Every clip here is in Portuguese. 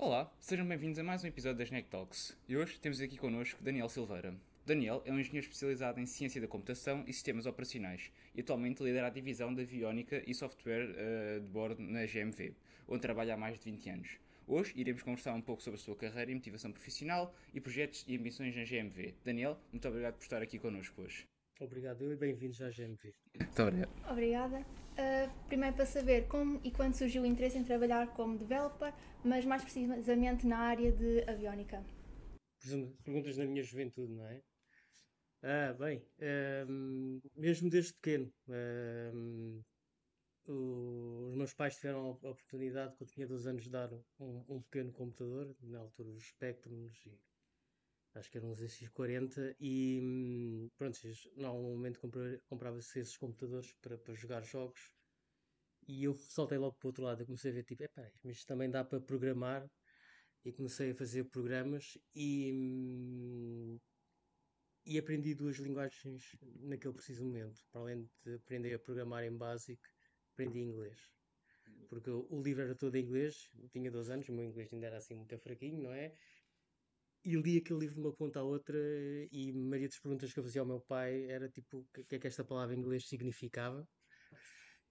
Olá, sejam bem-vindos a mais um episódio das Snack Talks. E hoje temos aqui connosco Daniel Silveira. Daniel é um engenheiro especializado em ciência da computação e sistemas operacionais e atualmente lidera a divisão da aviónica e software uh, de bordo na GMV, onde trabalha há mais de 20 anos. Hoje iremos conversar um pouco sobre a sua carreira e motivação profissional e projetos e ambições na GMV. Daniel, muito obrigado por estar aqui connosco hoje. Obrigado eu e bem-vindos à GMV. Muito obrigado. Obrigada. Uh, primeiro para saber como e quando surgiu o interesse em trabalhar como developer, mas mais precisamente na área de aviónica. Perguntas na minha juventude, não é? Ah, bem, um, mesmo desde pequeno, um, os meus pais tiveram a oportunidade, quando tinha 12 anos, de dar um, um pequeno computador, na altura os Spectrums, e acho que eram uns X40, e hum, pronto, normalmente comprava-se esses computadores para, para jogar jogos, e eu saltei logo para o outro lado, eu comecei a ver, tipo, epá, mas também dá para programar, e comecei a fazer programas, e hum, e aprendi duas linguagens naquele preciso momento. Para além de aprender a programar em básico, aprendi inglês. Porque o livro era todo em inglês, tinha 12 anos, o meu inglês ainda era assim muito fraquinho, não é? E li aquele livro de uma ponta à outra e a maioria das perguntas que eu fazia ao meu pai era tipo, o que é que esta palavra em inglês significava?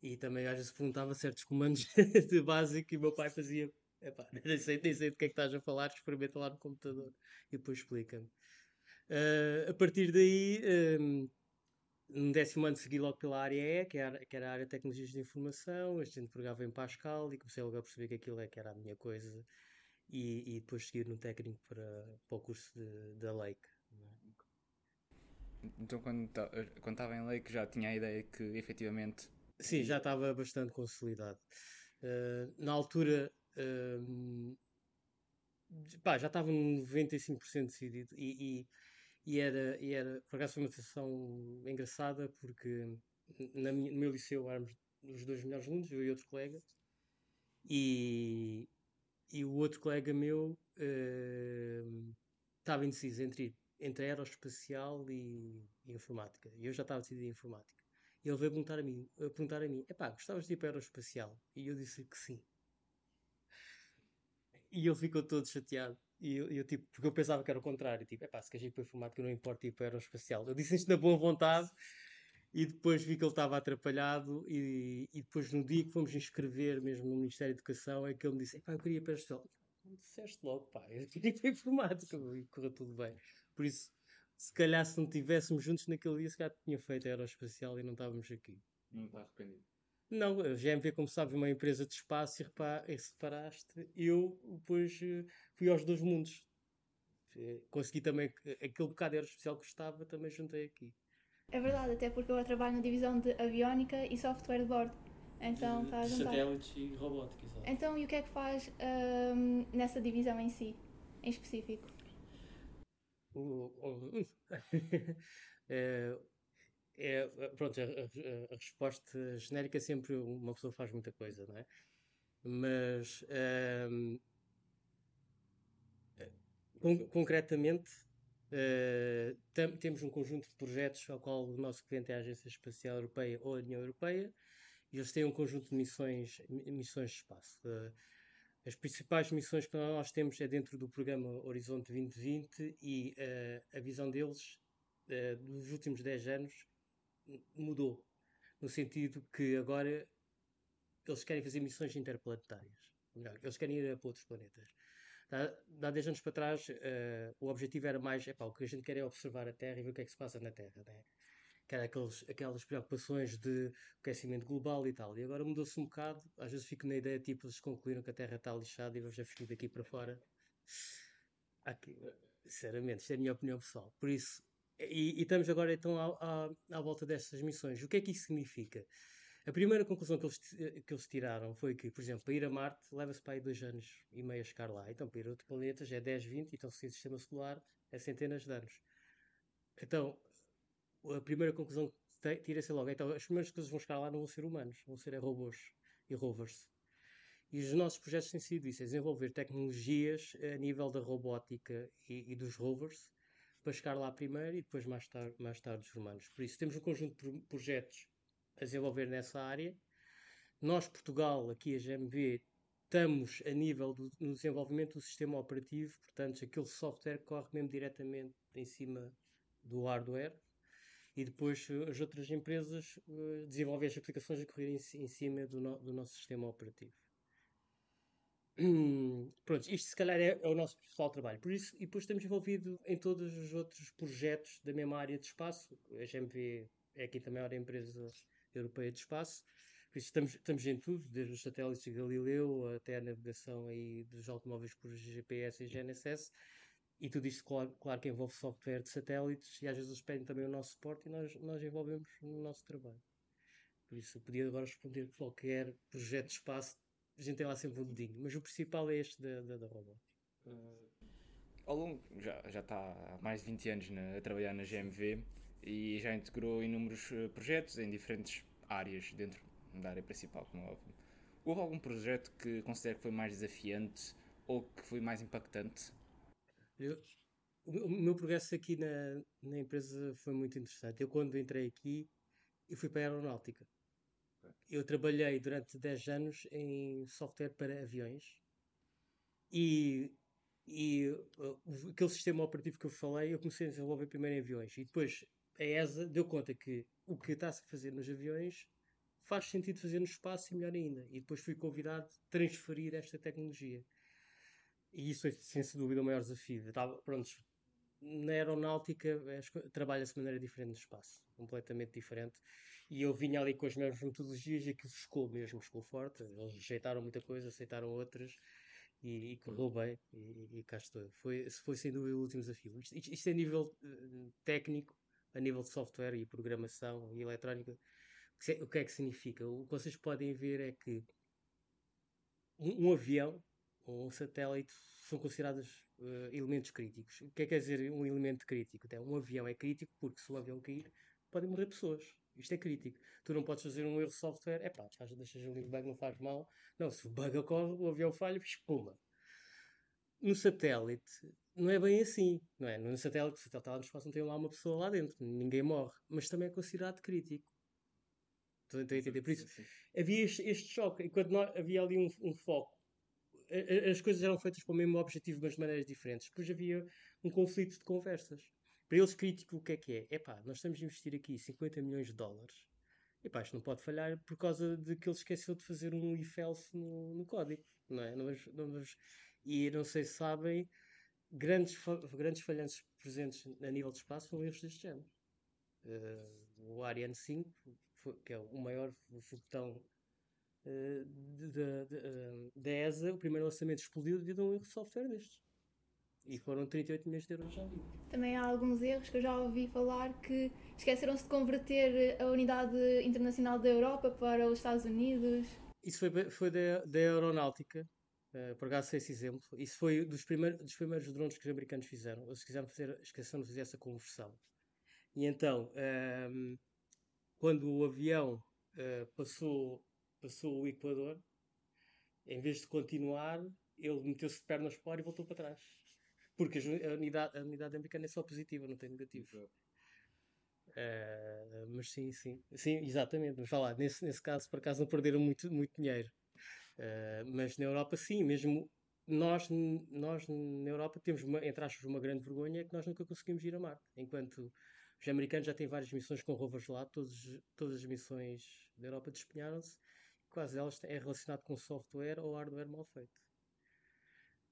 E também às vezes perguntava certos comandos de básico e o meu pai fazia, epá, nem sei, nem sei do que é que estás a falar, experimenta lá no computador e depois explica-me. Uh, a partir daí, um, no décimo ano segui logo pela área E, que era, que era a área de tecnologias de informação, a gente pegava em Pascal e comecei logo a perceber que aquilo é que era a minha coisa e, e depois seguir no técnico para, para o curso da Lake. Então quando estava em Lake já tinha a ideia que efetivamente... Sim, já estava bastante consolidado. Uh, na altura... Uh, pá, já estava no 95% decidido e, e e era, e era, por acaso foi uma sensação engraçada porque na minha, no meu liceu éramos os dois melhores alunos, eu e outro colega, e, e o outro colega meu uh, estava indeciso entre, entre aeroespacial e, e informática. E eu já estava decidido em informática. E ele veio perguntar a mim, a perguntar a mim, epá, gostavas de ir para aeroespacial? E eu disse que sim. E ele ficou todo chateado. E eu, eu, tipo, porque eu pensava que era o contrário, tipo, é pá, se queres ir para informática não importa ir para aeroespacial. Eu disse isto na boa vontade e depois vi que ele estava atrapalhado e, e depois no dia que fomos inscrever mesmo no Ministério da Educação é que ele me disse, pá, eu queria para aeroespacial. Não disseste logo, pá, eu queria para informática e correu tudo bem. Por isso, se calhar se não estivéssemos juntos naquele dia, se calhar tinha feito aeroespacial e não estávamos aqui. Não está arrependido. Não, a GMV, como sabes, é uma empresa de espaço e reparaste, eu depois eh, fui aos dois mundos. Eh, consegui também aquele bocado era especial que gostava, também juntei aqui. É verdade, até porque eu trabalho na divisão de aviónica e software de bordo. Então está a juntar. Satélites e robótica, exato. Então, e o que é que faz um, nessa divisão em si, em específico? Uh. é, pronto, a, a, a, resposta genérica é sempre uma pessoa faz muita coisa, não é? Mas um, con concretamente tem, temos um conjunto de projetos ao qual o nosso cliente é a Agência Espacial Europeia ou a União Europeia e eles têm um conjunto de missões, missões de espaço. Uh, as principais missões que nós temos é dentro do programa Horizonte 2020 e uh, a visão deles dos últimos 10 anos mudou. No sentido que agora eles querem fazer missões interplanetárias. Melhor, eles querem ir para outros planetas. Há, há 10 anos para trás, uh, o objetivo era mais: epá, o que a gente quer é observar a Terra e ver o que é que se passa na Terra. Né? Que era aqueles, aquelas preocupações de aquecimento global e tal. E agora mudou-se um bocado. Às vezes fico na ideia, tipo, eles concluíram que a Terra está lixada e vamos já fugir daqui para fora. Aqui, sinceramente, isto é a minha opinião pessoal. Por isso, e, e, estamos agora então à, à, à, volta destas missões. O que é que isso significa? A primeira conclusão que eles, que eles tiraram foi que, por exemplo, para ir a Marte leva-se para aí dois anos e meio a chegar lá. Então, para ir a outro planeta já é 10, 20, então se o sistema solar é centenas de anos. Então, a primeira conclusão que tira-se logo, então as primeiras coisas que vão chegar lá não vão ser humanos, vão ser é robôs e rovers. E os nossos projetos têm sido isso, é desenvolver tecnologias a nível da robótica e, e dos rovers, para chegar lá primeiro e depois mais tarde, mais tarde os humanos. Por isso temos um conjunto de projetos a desenvolver nessa área. Nós, Portugal, aqui a GMV, estamos a nível do no desenvolvimento do sistema operativo, portanto, aquele software corre mesmo diretamente em cima do hardware e depois uh, as outras empresas uh, desenvolvem as aplicações a correr em, em cima do, no, do, nosso sistema operativo. Pronto, isto se calhar é, é, o nosso principal trabalho. Por isso, e depois estamos envolvidos em todos os outros projetos da mesma área de espaço. A GMV é aqui também a maior empresa europeia de espaço. Estamos, estamos em tudo, desde os satélites de Galileu até a navegação aí dos automóveis por GPS e GNSS. E tudo isto, claro, claro que envolve software de satélites e às vezes eles pedem também o nosso suporte e nós, nós envolvemos no nosso trabalho. Por isso, eu podia agora responder qualquer projeto de espaço, a gente tem lá sempre um dedinho, mas o principal é este da, da, da Robot. Uh, ao longo, já, já está há mais de 20 anos na, a trabalhar na GMV e já integrou inúmeros eh, projetos em diferentes áreas dentro da área principal, como é óbvio. Houve algum projeto que considere que foi mais desafiante ou que foi mais impactante? Eu, o meu progresso aqui na, na empresa foi muito interessante. Eu, quando entrei aqui, eu fui para a aeronáutica. Eu trabalhei durante 10 anos em software para aviões e, e uh, aquele sistema operativo que eu falei, eu comecei a desenvolver primeiro em aviões e depois a ESA deu conta que o que está-se a fazer nos aviões faz sentido fazer no espaço e melhor ainda. E depois fui convidado a transferir esta tecnologia. E isso foi, sem dúvida, o maior desafio. Estava, pronto, na aeronáutica trabalha-se de maneira diferente no espaço, completamente diferente. E eu vinha ali com as mesmas metodologias e aquilo ficou mesmo, ficou forte. Eles rejeitaram muita coisa, aceitaram outras e, e correu bem. E, e cá estou. Foi, foi sem dúvida o último desafio. Isto, isto é nível uh, técnico, a nível de software e programação e eletrónica o que é que significa? O que vocês podem ver é que um, um avião ou um satélite são considerados uh, elementos críticos. O que é que quer dizer um elemento crítico? Então, um avião é crítico porque se o avião cair, podem morrer pessoas. Isto é crítico. Tu não podes fazer um erro de software, é pá, deixas ali o bug, não faz mal. Não, se o bug ocorre, o avião falha, espuma. No satélite, não é bem assim, não é? No satélite, o satélite está lá no espaço, não tem lá uma pessoa lá dentro, ninguém morre, mas também é considerado crítico. Estou a entender? Por isso, sim, sim. havia este, este, choque, enquanto nós, havia ali um, um foco. as coisas eram feitas para o mesmo objetivo, mas de maneiras diferentes. Depois havia um conflito de conversas. Para eles, crítico, o que é que é? Epá, nós estamos a investir aqui 50 milhões de dólares. Epá, isto não pode falhar por causa de que ele esqueceu de fazer um if else no, no código. Não é? Não vamos, não vamos, e não sei se sabem, grandes, grandes falhanças presentes a nível de espaço foram erros deste género. Uh, o Ariane 5 que é o maior foguetão uh, da ESA, o primeiro lançamento explodiu devido a um erro de software destes. E foram 38 milhões de euros já. Também há alguns erros que eu já ouvi falar que esqueceram-se de converter a unidade internacional da Europa para os Estados Unidos. Isso foi, foi da, da aeronáutica, uh, por acaso sei esse exemplo. Isso foi dos primeiros, dos primeiros drones que os americanos fizeram. Eles quiseram fazer, esqueceram de fazer essa conversão. E então, um, ehm, quando o avião uh, passou, passou o Equador, em vez de continuar, ele meteu-se de pernas para o ar e voltou para trás. Porque a unidade, a unidade americana é só positiva, não tem negativo. Uh, mas sim, sim. Sim, exatamente. Mas falar, nesse, nesse caso, por acaso, não perderam muito, muito dinheiro. Uh, mas na Europa, sim, mesmo nós, nós na Europa temos, uma, entre aspas, uma grande vergonha é que nós nunca conseguimos ir a Marte. Enquanto os americanos já têm várias missões com rovers lá, todos, todas as missões da Europa despenharam-se, quase elas é relacionado com software ou hardware mal feito.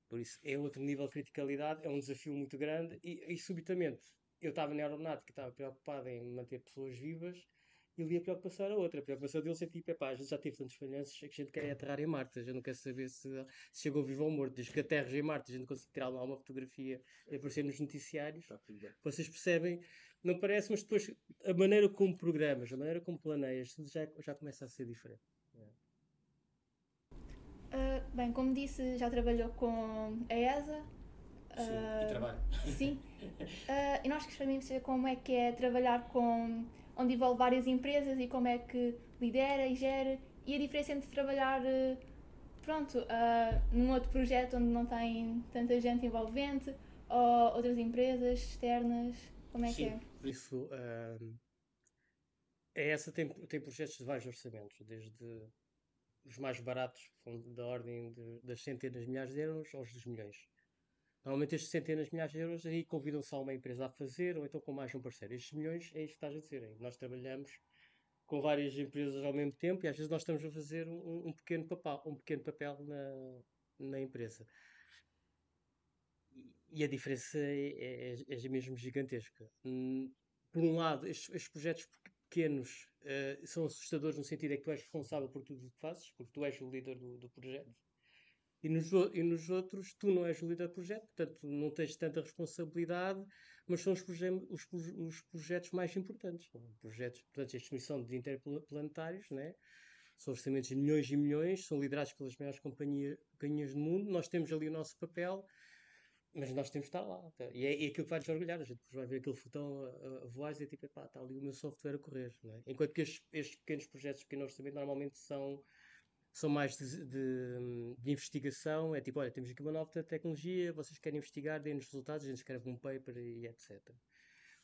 Por isso é outro nível de criticalidade, é um desafio muito grande e, e subitamente eu estava na aeronáutica, estava preocupado em manter pessoas vivas e ali a preocupação era outra. A preocupação deles é tipo, epá, a gente já teve tantos falhanços que a gente quer aterrar em Marte, a gente não quer saber se, se chegou vivo ou morto. Desde que aterres em Marte, a gente consegue tirar lá uma fotografia e aparecer nos noticiários. Vocês percebem não parece, mas depois a maneira como programas, a maneira como planeias, tudo já, já começa a ser diferente. Uh, bem, como disse, já trabalhou com a ESA. Uh, sim, e ah, trabalho. Sim. Uh, e nós gostaríamos de saber como é que é trabalhar com. Onde envolve várias empresas e como é que lidera e gera. E a diferença entre trabalhar. Pronto, num outro projeto onde não tem tanta gente envolvente ou outras empresas externas, como é Sim, que é? por isso uh, a essa tem, tem projetos de vários orçamentos, desde os mais baratos são da ordem de, das centenas de milhares de euros aos dos milhões. Normalmente estes centenas de milhares de euros aí convidam-se a uma empresa a fazer ou então com mais um parceiro. Estes milhões é isto que estás a dizer. Nós trabalhamos com várias empresas ao mesmo tempo e às vezes nós estamos a fazer um, um pequeno papel, um pequeno papel na, na empresa. E a diferença é, é, é mesmo gigantesca. Hum, por um lado, estes, estes projetos pequenos uh, são assustadores no sentido é que tu és responsável por tudo o que fazes, porque tu és o líder do, do projeto. E nos, e nos outros, tu não és o líder do projeto, portanto, não tens tanta responsabilidade, mas são os, proje os, os projetos mais importantes. Projetos, portanto, a extinção de interplanetários, né? são orçamentos de milhões e milhões, são liderados pelas maiores companhias, do mundo. Nós temos ali o nosso papel, mas nós temos de estar lá. Tá? E é, é aquilo que vai nos orgulhar. A gente vai ver aquele fotão a, a voar e dizer, tipo, está ali o meu software a correr. É? Enquanto que estes, estes, pequenos projetos pequeno orçamento normalmente são são mais de, de, de, investigação. É tipo, olha, temos aqui uma nova tecnologia, vocês querem investigar, deem-nos resultados, a gente escreve um paper e etc.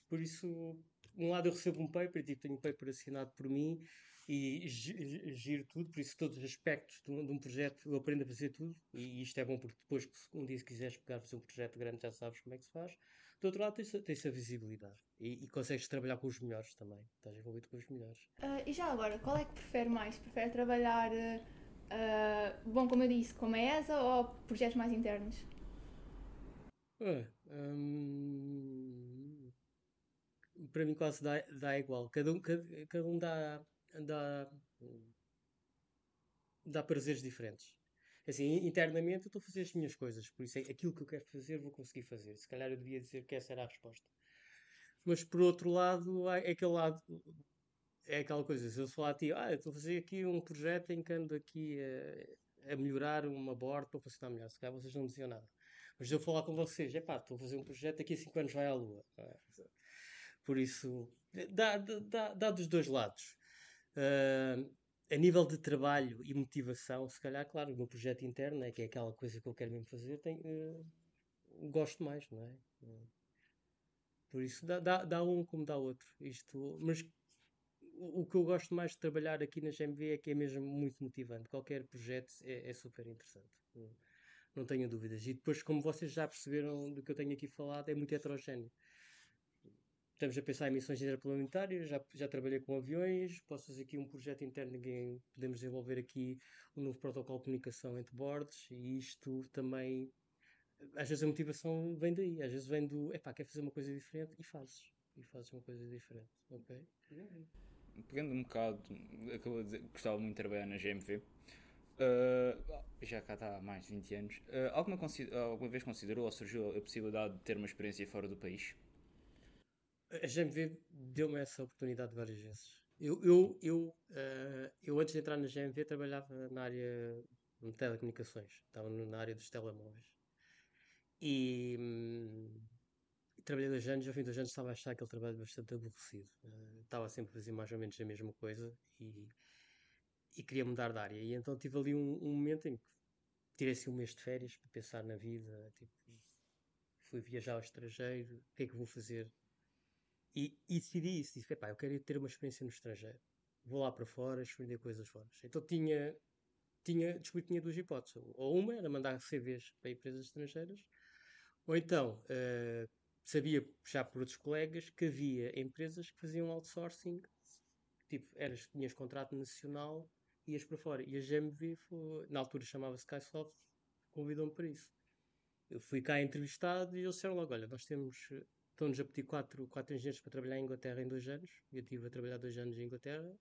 Por isso, um lado eu recebo um paper, tipo, tenho um paper assinado por mim e giro tudo, por isso todos os aspectos de um, de um, projeto eu aprendo a fazer tudo e isto é bom porque depois um dia se quiseres pegar fazer um projeto grande já sabes como é que se faz. Do outro lado tens, tens a visibilidade e, e consegues trabalhar com os melhores também, estás envolvido com os melhores. Uh, e já agora, qual é que prefere mais? Prefere trabalhar uh Uh, bom, como eu disse, como a ESA ou projetos mais internos? Uh, um, para mim quase dá, dá igual. Cada um, cada, cada um dá, dá, dá prazeres diferentes. Assim, internamente eu estou a fazer as minhas coisas, por isso é aquilo que eu quero fazer, vou conseguir fazer. Se calhar eu devia dizer que essa era a resposta. Mas por outro lado, é aquele lado é aquela coisa, se eu falar a ti, ah, estou a fazer aqui um projeto em que ando aqui a, a melhorar uma board para funcionar melhor, se calhar vocês não diziam nada. Mas eu falar com vocês, é pá, estou a fazer um projeto daqui a 5 anos vai à Lua. É? Por isso, dá, dá, dá dos dois lados. Uh, a nível de trabalho e motivação, se calhar, claro, o meu projeto interno, é que é aquela coisa que eu quero mesmo fazer, tem, uh, gosto mais, não é? Por isso, dá, dá, dá um como dá outro. Isto, mas o que eu gosto mais de trabalhar aqui na GMV é que é mesmo muito motivante. Qualquer projeto é, é super interessante. Não, tenho dúvidas. E depois, como vocês já perceberam do que eu tenho aqui falado, é muito heterogéneo. Estamos a pensar em missões interplanetarias, já, já trabalhei com aviões, posso fazer aqui um projeto interno, ninguém, podemos desenvolver aqui um novo protocolo de comunicação entre boards e isto também, às vezes a motivação vem daí, às vezes vem do, epá, quer fazer uma coisa diferente e fazes, e fazes uma coisa diferente, ok? Pegando um bocado, acabou de dizer que gostava muito de trabalhar na GMV. Uh, já cá está há mais de 20 anos. Uh, alguma, alguma vez considerou ou surgiu a possibilidade de ter uma experiência fora do país? A GMV deu-me essa oportunidade várias vezes. Eu, eu, eu, uh, eu antes de entrar na GMV trabalhava na área de telecomunicações, estava na área dos telemóveis. E. Hum, trabalhei dois anos, ao fim de dois anos estava a achar aquele trabalho bastante aborrecido. Uh, estava sempre a fazer mais ou menos a mesma coisa e, e queria mudar de área. E então tive ali um, um momento em que tirei assim um mês de férias para pensar na vida, tipo, fui viajar ao estrangeiro, o que é que vou fazer? E, e decidi isso, disse, eu quero ter uma experiência no estrangeiro. Vou lá para fora, experimentar coisas fora. Então tinha, tinha, descobri tinha duas hipóteses. Ou uma era mandar CVs para empresas estrangeiras, ou então uh, sabia já por outros colegas que havia empresas que faziam outsourcing, tipo, eras, tinhas contrato nacional, ias para fora. E a GMV, foi, na altura chamava-se Skysoft, convidou-me para isso. Eu fui cá entrevistado e eles disseram logo: Olha, nós temos, estão-nos a pedir quatro, quatro engenheiros para trabalhar em Inglaterra em dois anos. Eu estive a trabalhar dois anos em Inglaterra.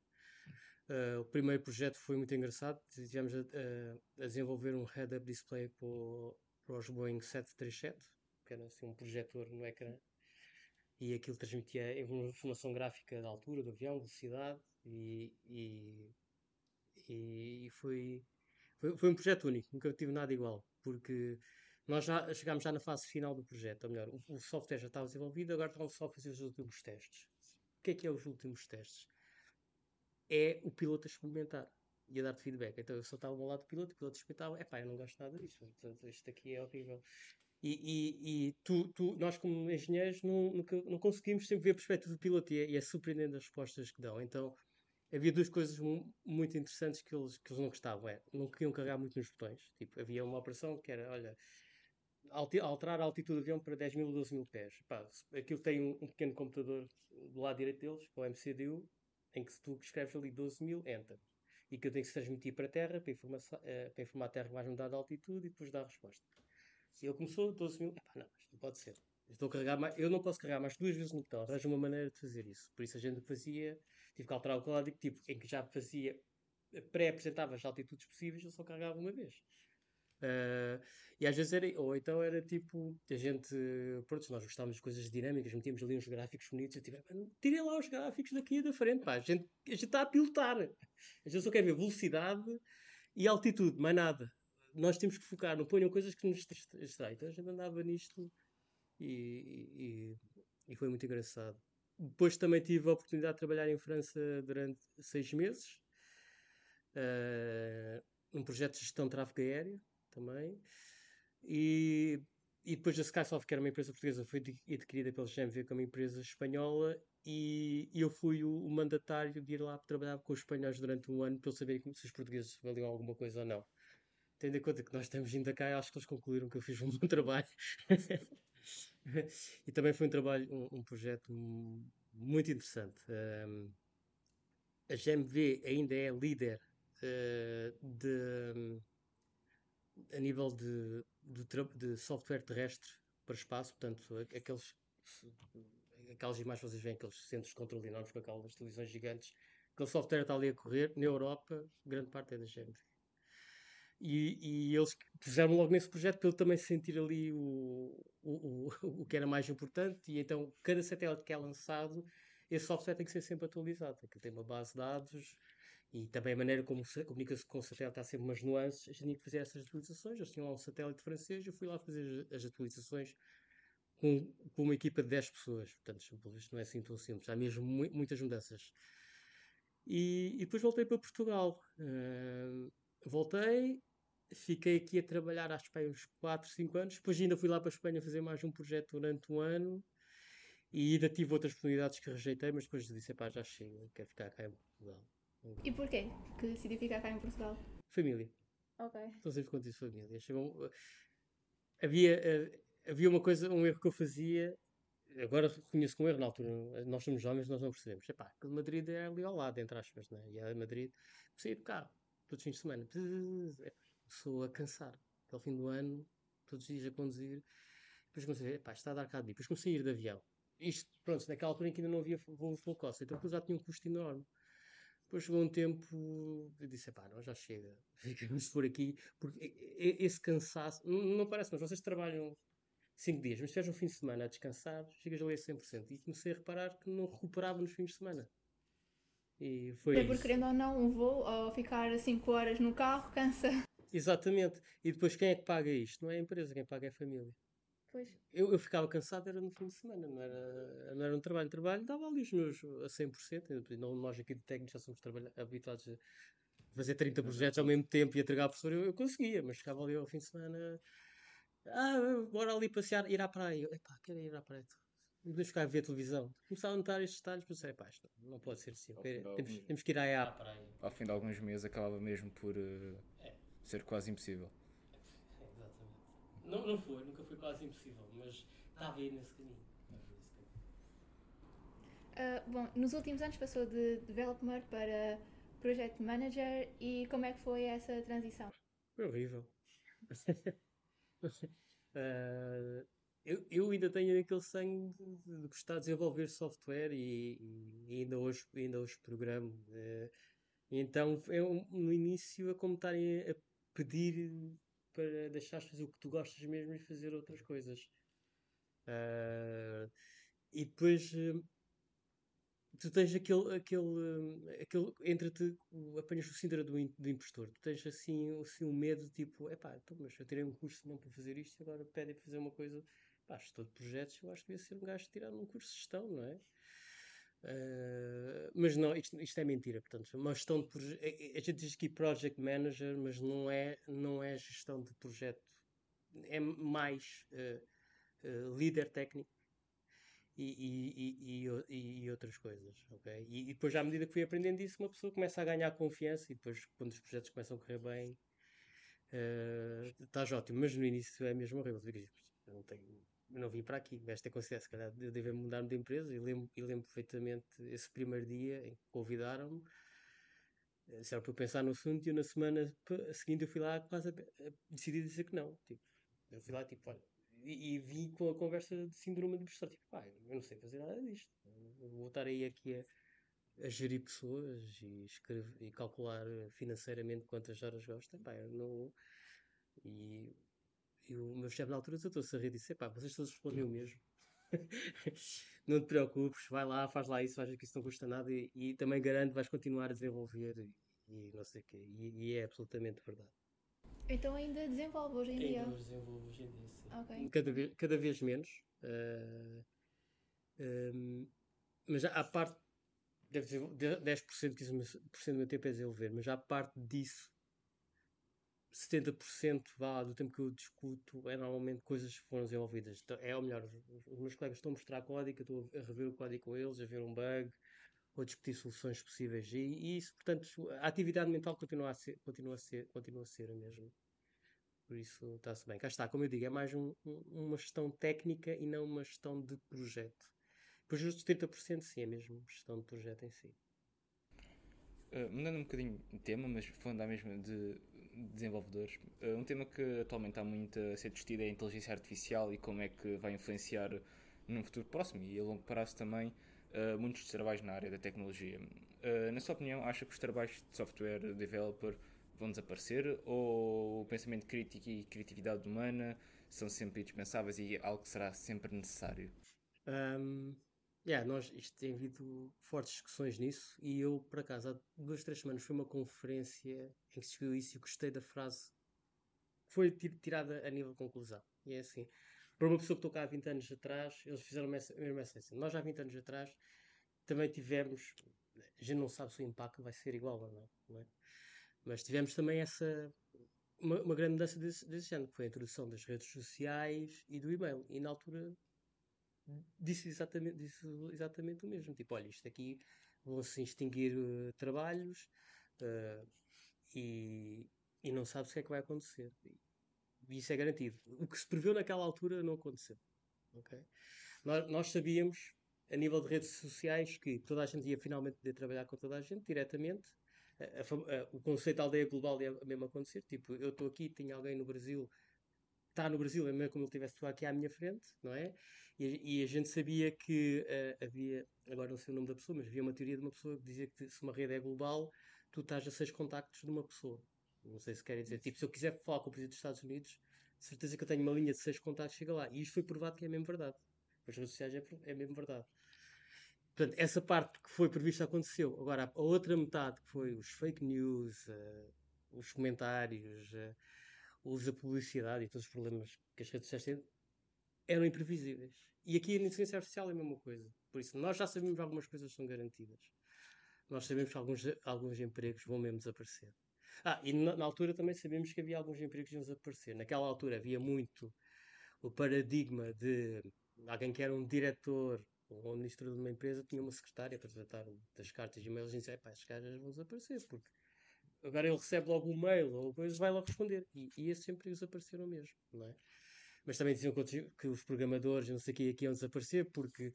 Uh, o primeiro projeto foi muito engraçado. Tivemos a, a, a desenvolver um head-up display para, para os Boeing 737 que era assim um projetor no ecrã e aquilo transmitia informação gráfica da altura do avião, velocidade e, e, e foi, foi, foi, um projeto único, nunca tive nada igual, porque nós já chegámos já na fase final do projeto, ou melhor, o, o software já estava desenvolvido, agora estamos só a fazer os últimos testes. O que é que é os últimos testes? É o piloto a experimentar e a dar-te feedback. Então eu só estava ao lado do piloto, o piloto experimentava, epá, eu não gosto nada disso, portanto, isto aqui é horrível. E, e, e tu, tu, nós, como engenheiros, não, não conseguimos sempre ver a perspectiva do piloto e é, e é surpreendente as respostas que dão. Então, havia duas coisas muito interessantes que eles, que eles não gostavam. É, não queriam carregar muito nos botões. Tipo, havia uma operação que era, olha, alterar a altitude do avião para 10 mil ou 12 mil pés. Pá, aquilo tem um, um, pequeno computador do lado direito deles, o MCDU, em que tu escreves ali 12 mil, enter. E que eu tenho que se transmitir para a Terra, para informar, uh, para informar a Terra mais mudada a altitude e depois dar a resposta. E ele começou, 12 mil, epá, não, isto não pode ser. Estou a carregar mais, eu não posso carregar mais duas vezes no botão, arranjo uma maneira de fazer isso. Por isso a gente fazia, tive que alterar o código, tipo, em que já fazia, pré-apresentava as altitudes possíveis, eu só carregava uma vez. Uh, e às vezes era, ou então era tipo, a gente, pronto, nós gostávamos de coisas dinâmicas, metíamos ali uns gráficos bonitos, eu tive, tirem lá os gráficos daqui da frente, pá, a gente, a gente está a pilotar, a gente só quer ver velocidade e altitude, mais nada. Nós temos que focar, não ponham coisas que nos distraem. Então a gente andava nisto e, e, e foi muito engraçado. Depois também tive a oportunidade de trabalhar em França durante seis meses, uh, num projeto de gestão de tráfego aéreo também. E, e depois a Skysoft, que era uma empresa portuguesa, foi adquirida pela GMV como empresa espanhola e, eu fui o, mandatário de ir lá trabalhar com os espanhóis durante um ano para saberem se os portugueses valiam alguma coisa ou não. Tendo em conta que nós estamos vindo cá, acho que eles concluíram que eu fiz um bom trabalho. e também foi um trabalho, um, um projeto muito interessante. Um, a GMV ainda é líder uh, de a nível de, de, de, software terrestre para espaço, portanto, aqueles, aquelas imagens vocês veem, aqueles centros de controle enormes com aquelas televisões gigantes, aquele software está ali a correr, na Europa, grande parte é da GMV. E, e eles puseram logo nesse projeto para ele também sentir ali o, o, o, o que era mais importante, e então cada satélite que é lançado, esse software tem que ser sempre atualizado, tem uma base de dados e também a maneira como comunica-se com o satélite há sempre umas nuances. Gente tinha que fazer essas atualizações. Eles tinham lá um satélite francês, eu fui lá fazer as atualizações com, com uma equipa de 10 pessoas. Portanto, isto não é assim tão simples. Há mesmo mu muitas mudanças. E, e, depois voltei para Portugal. Uh, voltei, fiquei aqui a trabalhar acho que uns 4, 5 anos. Depois ainda fui lá para a Espanha fazer mais um projeto durante um ano. E ainda tive outras oportunidades que rejeitei, mas depois disse: pá, já chego, quero ficar cá em Portugal. E porquê que decidi ficar cá em Portugal? Família. Ok. Estou sempre contigo, família. Chegou, havia, uh, havia uma coisa, um erro que eu fazia, agora reconheço com um erro na altura, nós somos jovens, nós não percebemos. Epá, Madrid é ali ao lado, entre aspas, né? e a Madrid, saí do carro, todos os fins de semana, sou a cansar, ao fim do ano, todos os dias a conduzir, depois comecei a ver, epá, está a dar cá de Depois comecei a ir de avião. Isto, pronto, naquela altura em que ainda não havia voos low cost, então depois já tinha um custo enorme. Depois chegou um tempo, eu disse, pá, não, já chega, ficamos por aqui, porque esse cansaço, não, não parece, mas vocês trabalham 5 dias, mas se tiveres um fim de semana a descansar, chegas ali a 100%. E comecei a reparar que não recuperava nos fins de semana. E foi é porque querendo ou não, um voo, ou ficar 5 horas no carro, cansa. Exatamente. E depois quem é que paga isto? Não é a empresa, quem paga é a família. Pois. Eu, eu ficava cansado, era no fim de semana, não era, não era um trabalho. Trabalho dava ali os meus a 100%. Não, nós aqui de técnicos já somos habituados a fazer 30 projetos ao mesmo tempo e entregar a professor. Eu, eu conseguia, mas ficava ali ao fim de semana. Ah, bora ali passear, ir à praia. Epá, quero ir à praia. Podemos ficar a ver a televisão. Começava a notar estes detalhes, pensei, pá, isto não pode ser assim. Temos, temos, que ir à, à praia. Ao fim de alguns meses acabava mesmo por uh, é. Ser quase impossível. Não, não foi, nunca foi quase impossível, mas estava aí nesse caminho. Uh, bom, nos últimos anos passou de developer para project manager e como é que foi essa transição? Foi horrível. uh, eu, eu ainda tenho aquele sangue de, de, gostar de desenvolver software e, e, ainda, hoje, ainda hoje programo. Uh, então é um, no início a como estarem a pedir para deixares fazer o que tu gostas mesmo e fazer outras coisas. Uh, e depois uh, tu tens aquele, aquele, aquele entre-te, apanhas o síndrome do, do impostor. Tu tens assim, assim um medo, tipo, epá, então, mas eu tirei um curso não para fazer isto e agora pedem para fazer uma coisa. Pá, estou de projetos, eu acho que devia ser um gajo tirado um curso de gestão, não é? Uh, mas não, isto, isto, é mentira, portanto, uma gestão de projeto, a gente diz aqui project manager, mas não é, não é gestão de projeto, é mais uh, uh, líder técnico e, e, e, e, outras coisas, ok? E, depois, à medida que fui aprendendo isso, uma pessoa começa a ganhar confiança e depois, quando os projetos começam a correr bem, estás ótimo. Mas no início é mesmo horrível. Não, tenho, não vim para aqui, vais ter consciência, se calhar eu devo mudar-me de empresa e lembro, lembro perfeitamente esse primeiro dia em que convidaram-me se era para eu pensar no assunto e eu, na semana seguinte eu fui lá quase a, a, decidi dizer que não. Tipo, eu fui lá tipo, olha, e, e vim com a conversa de síndrome de impostor. Tipo, pá, eu não sei fazer nada disto. vou estar aí aqui a, a gerir pessoas e, escrever, e calcular financeiramente quantas horas gosta. Pá, eu não. E, e o meu chefe na altura desatou-se a rir e disse: pá, vocês todos respondem o mesmo. não te preocupes, vai lá, faz lá isso, vais ver que isso não custa nada e, e também garanto vais continuar a desenvolver e, e não sei o quê. E, e, é absolutamente verdade. Então ainda desenvolve hoje em dia? Ainda desenvolvo hoje em dia, sim. Okay. Cada, vez, cada vez menos. Uh, eh, um, mas a parte, deve ser 10%, 15% do meu tempo é desenvolver, mas a parte disso 70% vá, do tempo que eu discuto é normalmente coisas que foram desenvolvidas. Então, é o melhor, os meus colegas estão a mostrar código, eu estou a rever o código com eles, a ver um bug, ou discutir soluções possíveis. E, e isso, portanto, a atividade mental continua a ser, continua a ser, continua a ser a mesma. Por isso está-se bem. Cá está, como eu digo, é mais um, um, uma gestão técnica e não uma gestão de projeto. Pois os 70% sim, é mesmo gestão de projeto em si. Uh, mudando um bocadinho de tema, mas falando mesmo de desenvolvedores. Uh, um tema que atualmente está muito a ser discutido é a inteligência artificial e como é que vai influenciar num futuro próximo e a longo prazo também uh, muitos trabalhos na área da tecnologia. Uh, na sua opinião, acha que os trabalhos de software developer vão desaparecer ou o pensamento crítico e criatividade humana são sempre indispensáveis e algo que será sempre necessário? Um, Yeah, nós, isto tem havido fortes discussões nisso e eu, por acaso, há duas, três semanas foi uma conferência em que se viu isso e gostei da frase que foi tirada a nível de conclusão. E é assim, para uma pessoa que estou cá há 20 anos atrás, eles fizeram a mesma essência. Nós há 20 anos atrás também tivemos, a gente não sabe se o impacto vai ser igual ou não, não é? mas tivemos também essa, uma, uma grande mudança desse, desse género, que foi a introdução das redes sociais e do e-mail. E na altura disse exatamente, disse exatamente o mesmo. Tipo, olha, isto aqui vão-se extinguir uh, trabalhos uh, e, e não sabe o que é que vai acontecer. E isso é garantido. O que se preveu naquela altura não aconteceu. Okay? Nós, nós sabíamos, a nível de redes sociais, que toda a gente ia finalmente poder trabalhar com toda a gente diretamente. A, a, a, o conceito aldeia global ia mesmo acontecer. Tipo, eu estou aqui, tenho alguém no Brasil está no Brasil, é mesmo como ele estivesse aqui à minha frente, não é? E, e a gente sabia que uh, havia, agora não sei o nome da pessoa, mas havia uma teoria de uma pessoa que dizia que se uma rede é global, tu estás a seis contactos de uma pessoa. Não sei se querem dizer, tipo, se eu quiser falar com o Presidente dos Estados Unidos, certeza que eu tenho uma linha de seis contactos, chega lá. E isto foi provado que é mesmo verdade. As redes sociais é, é mesmo verdade. Portanto, essa parte que foi prevista aconteceu. Agora, a outra metade, que foi os fake news, uh, os comentários, uh, o uso da publicidade e todos os problemas que as redes sociais têm eram imprevisíveis. E aqui a inteligência artificial é a mesma coisa. Por isso, nós já sabemos que algumas coisas são garantidas. Nós sabemos que alguns, alguns empregos vão mesmo desaparecer. Ah, e na, na altura também sabemos que havia alguns empregos que iam desaparecer. Naquela altura havia muito o paradigma de alguém que era um diretor ou um administrador de uma empresa tinha uma secretária para tratar das cartas e e-mails e dizia, pá, caras vão desaparecer, porque agora ele recebe logo um mail ou depois vai logo responder. E, e esses empregos apareceram mesmo, não é? Mas também diziam que, que os programadores, não sei o que, aqui iam desaparecer porque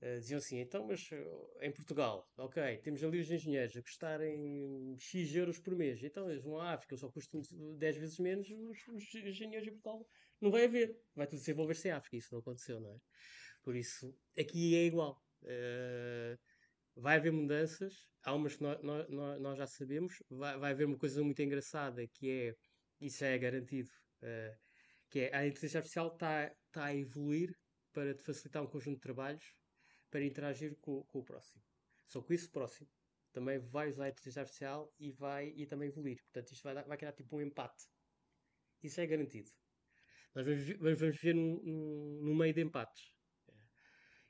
uh, diziam assim: então, mas uh, em Portugal, ok, temos ali os engenheiros a custarem X euros por mês, então eles vão à África, só custam 10 vezes menos, os, os engenheiros em Portugal não vai haver, vai tudo desenvolver-se em África. Isso não aconteceu, não é? Por isso, aqui é igual. Uh, vai haver mudanças, há umas que nós, nós, nós já sabemos, vai, vai, haver uma coisa muito engraçada que é, isso já é garantido, uh, que é a inteligência artificial está tá a evoluir para te facilitar um conjunto de trabalhos para interagir com, com o próximo. Só que isso próximo também vai usar a inteligência artificial e vai e também evoluir. Portanto, isto vai, dar, vai criar tipo um empate. Isso é garantido. Nós vamos, vamos, vamos ver no meio de empates.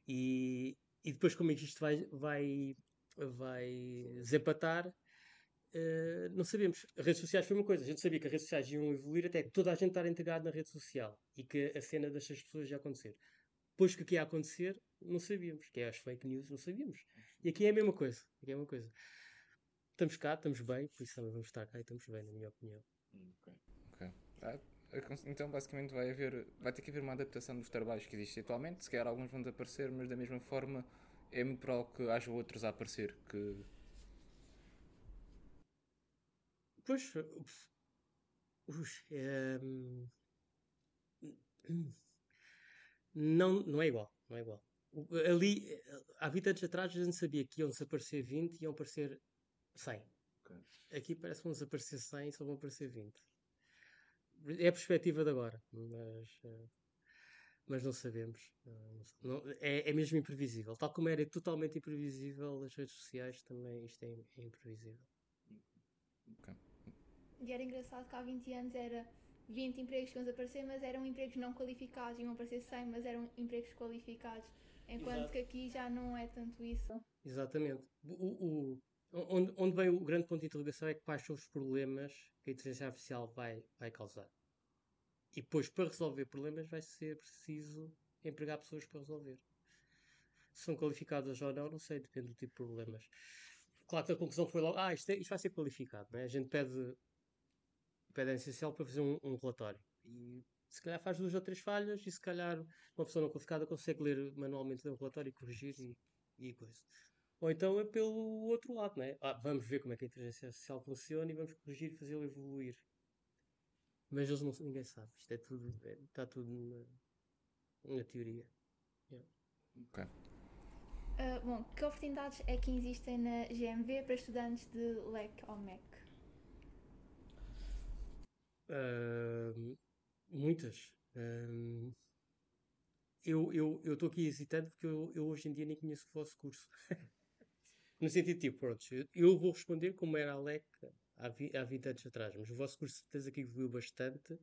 E, e depois como é que isto vai, vai, vai desempatar, uh, não sabemos. As redes sociais foi uma coisa, a gente sabia que as redes sociais iam evoluir até toda a gente estar integrada na rede social e que a cena das seis pessoas já acontecer. Depois que o que ia acontecer, não sabíamos. Que é as fake news, não sabíamos. E aqui é a mesma coisa. Aqui é a mesma coisa. Estamos cá, estamos bem, por isso também vamos estar cá e estamos bem, na minha opinião. Ok. Ok. Ah, então, basicamente, vai, haver, vai ter que haver uma adaptação dos trabalhos que existem atualmente. Se calhar alguns vão desaparecer, mas da mesma forma é muito provável que haja outros a aparecer. Que... Pois. Ux, é... não, não é igual. Não é igual. Ali, há 20 anos atrás, a gente sabia que iam desaparecer 20 e iam aparecer 100. Okay. Aqui parece que vão desaparecer 100 e só vão aparecer 20. É a perspectiva de agora, mas, eh, mas não sabemos. Não, é, é mesmo imprevisível. Tal como era totalmente imprevisível as redes sociais, também isto é, é imprevisível. Okay. E era engraçado que há 20 anos era 20 empregos que iam desaparecer, mas eram empregos não qualificados, iam aparecer 100, mas eram empregos qualificados. Enquanto Exato. que aqui já não é tanto isso. Exatamente. O, o, onde, onde vem o grande ponto de interrogação é quais são os problemas que a inteligência artificial vai, vai causar. E depois, para resolver problemas, vai ser preciso empregar pessoas para resolver. Se são qualificadas ou não, não sei, depende do tipo de problemas. Claro que a conclusão foi logo, ah, isto, é, isto vai ser qualificado. Né? A gente pede, pede a essencial para fazer um, um relatório. E se calhar faz duas ou três falhas e se calhar uma pessoa não qualificada consegue ler manualmente o relatório e corrigir e, e coisa. Ou então é pelo outro lado, né? Ah, vamos ver como é que a inteligência artificial funciona e vamos corrigir e fazê-lo evoluir. Mas eles não, ninguém sabe. Isto é tudo, é, está tudo na, na teoria. Yeah. Ok. Uh, bom, que oportunidades é que existem na GMV para estudantes de LEC ou MEC? Uh, muitas. Uh, eu estou aqui hesitante porque eu, eu, hoje em dia nem conheço o vosso curso. no sentido tipo, pronto, eu vou responder como era a LEC há, há 20 anos atrás, mas o vosso curso de certeza que evoluiu bastante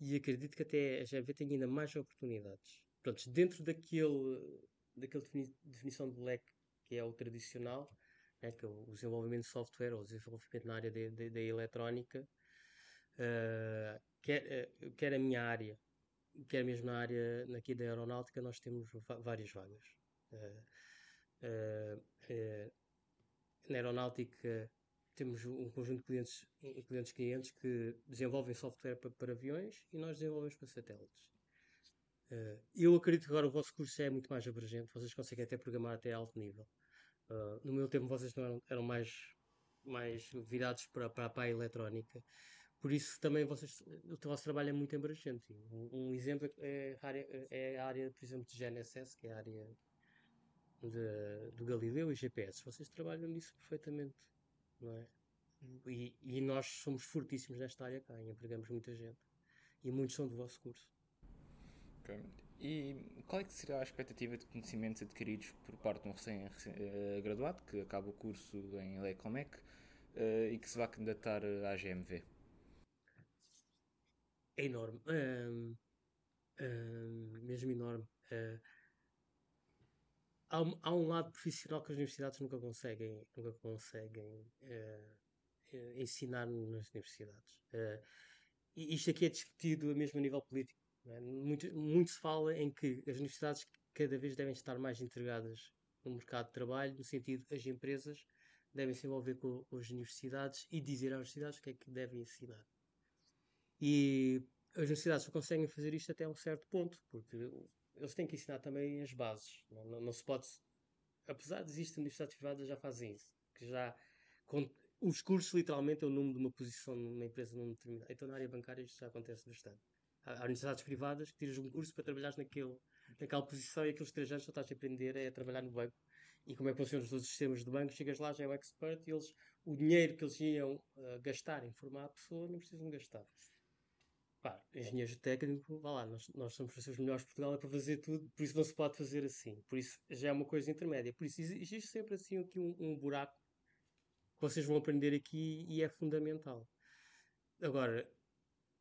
e acredito que até a GV tem ainda mais oportunidades. Pronto, dentro daquele, daquela definição de LEC que é o tradicional, né, que é o desenvolvimento de software ou desenvolvimento na área da eletrónica, uh, quer, uh, quer a minha área, quer mesmo na área aqui da aeronáutica, nós temos várias vagas. Uh, na aeronáutica temos um conjunto de clientes, clientes clientes que desenvolvem software para, para aviões e nós desenvolvemos para satélites. Uh, eu acredito que agora o vosso curso é muito mais abrangente, vocês conseguem até programar até alto nível. Uh, no meu tempo vocês não eram, eram mais, mais virados para, para, a eletrónica, por isso também vocês, o vosso trabalho é muito abrangente. Um, um exemplo é a, área, é a área, por exemplo, de GNSS, que é a área de, do Galileu e GPS. Vocês trabalham nisso perfeitamente não é? E, e nós somos fortíssimos nesta área cá, empregamos muita gente. E muitos são do vosso curso. Okay. E qual é que será a expectativa de conhecimentos adquiridos por parte de um recém-graduado que acaba o curso em Lecomec uh, e que se vai candidatar à GMV? É enorme. Um, um, mesmo enorme. Uh, há, há um lado profissional que as universidades nunca conseguem, nunca conseguem uh, ensinar nas universidades. Uh, e isto aqui é discutido mesmo a nível político. É? Muito, muito se fala em que as universidades cada vez devem estar mais integradas no mercado de trabalho, no sentido as empresas devem se envolver com, com as universidades e dizer às universidades o que é que devem ensinar. E as universidades só conseguem fazer isto até um certo ponto, porque eles têm que ensinar também as bases. Não, não, não se pode. Apesar de existir universidades privadas já fazem isso. Que já. Com, os cursos, literalmente, é o número de uma posição numa empresa não determinada. Então, na área bancária, isto já acontece bastante. Há, há universidades privadas que tiras um curso para trabalhar naquele, naquela posição e aqueles três anos só estás a aprender é a trabalhar no banco. E como é que funcionam os sistemas de banco, chegas lá, já é o expert e eles, o dinheiro que eles iam uh, gastar em formar a pessoa, não precisam gastar. Pá, engenheiro técnico, vá lá, nós, nós somos os melhores de Portugal é para fazer tudo, por isso não se pode fazer assim. Por isso já é uma coisa intermédia. Por isso existe sempre assim aqui um, um buraco que vocês vão aprender aqui e é fundamental. Agora,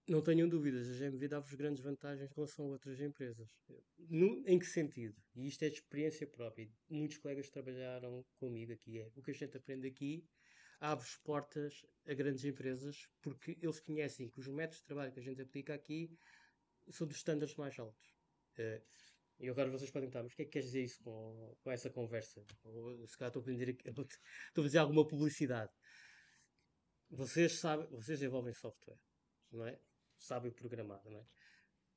não tenham dúvidas, a GMV dá-vos grandes vantagens em relação a outras empresas. No, em que sentido? E isto é de experiência própria. Muitos colegas trabalharam comigo aqui. É o que a gente aprende aqui abre portas a grandes empresas porque eles conhecem que os métodos de trabalho que a gente aplica aqui são dos estándares mais altos. Uh, E agora vocês podem estar, mas o que é que queres dizer isso com, com essa conversa? Ou se calhar estou a, pedir, estou a fazer alguma publicidade. Vocês sabem, vocês desenvolvem software, não é? Sabem programar, não é?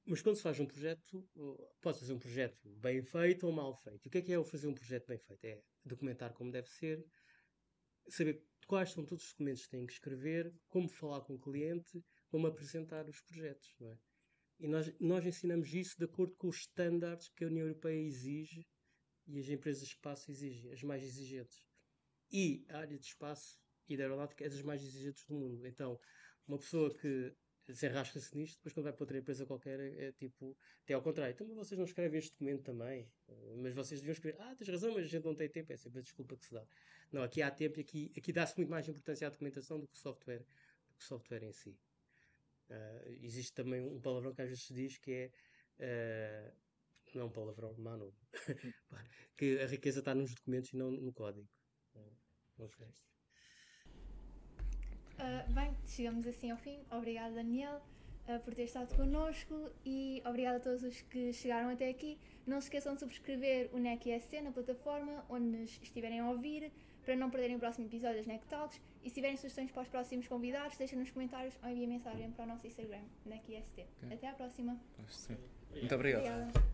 Mas quando se faz um projeto, pode fazer um projeto bem feito ou mal feito. O que é que é fazer um projeto bem feito? É documentar como deve ser, saber quais são todos os documentos que têm que escrever, como falar com o cliente, como apresentar os projetos, é? E nós, nós ensinamos isso de acordo com os estándares que a União Europeia exige e as empresas de espaço exigem, as mais exigentes. E a área de espaço e da aeronáutica é das mais exigentes do mundo. Então, uma pessoa que desenrasca-se nisto, depois quando vai para outra empresa qualquer é, é tipo, até ao contrário. Então, vocês não escrevem este documento também? Mas vocês deviam escrever, ah, tens razão, mas a gente não tem tempo, é sempre a desculpa que se dá. Não, aqui há tempo e aqui, aqui dá-se muito mais importância à documentação do que o software, do que o software em si. Uh, existe também um palavrão que às vezes se diz que é. Uh, não é um palavrão, mano. que a riqueza está nos documentos e não no código. Uh, bem, chegamos assim ao fim. Obrigada, Daniel, por ter estado connosco e obrigada a todos os que chegaram até aqui. Não se esqueçam de subscrever o NEC ISC na plataforma onde nos estiverem a ouvir para não perderem o próximo episódio das NEC Talks. E se tiverem sugestões para os próximos convidados, deixem nos comentários ou enviem mensagem para o nosso Instagram, NECIST. Okay. Até à próxima. Muito obrigado. Obrigada.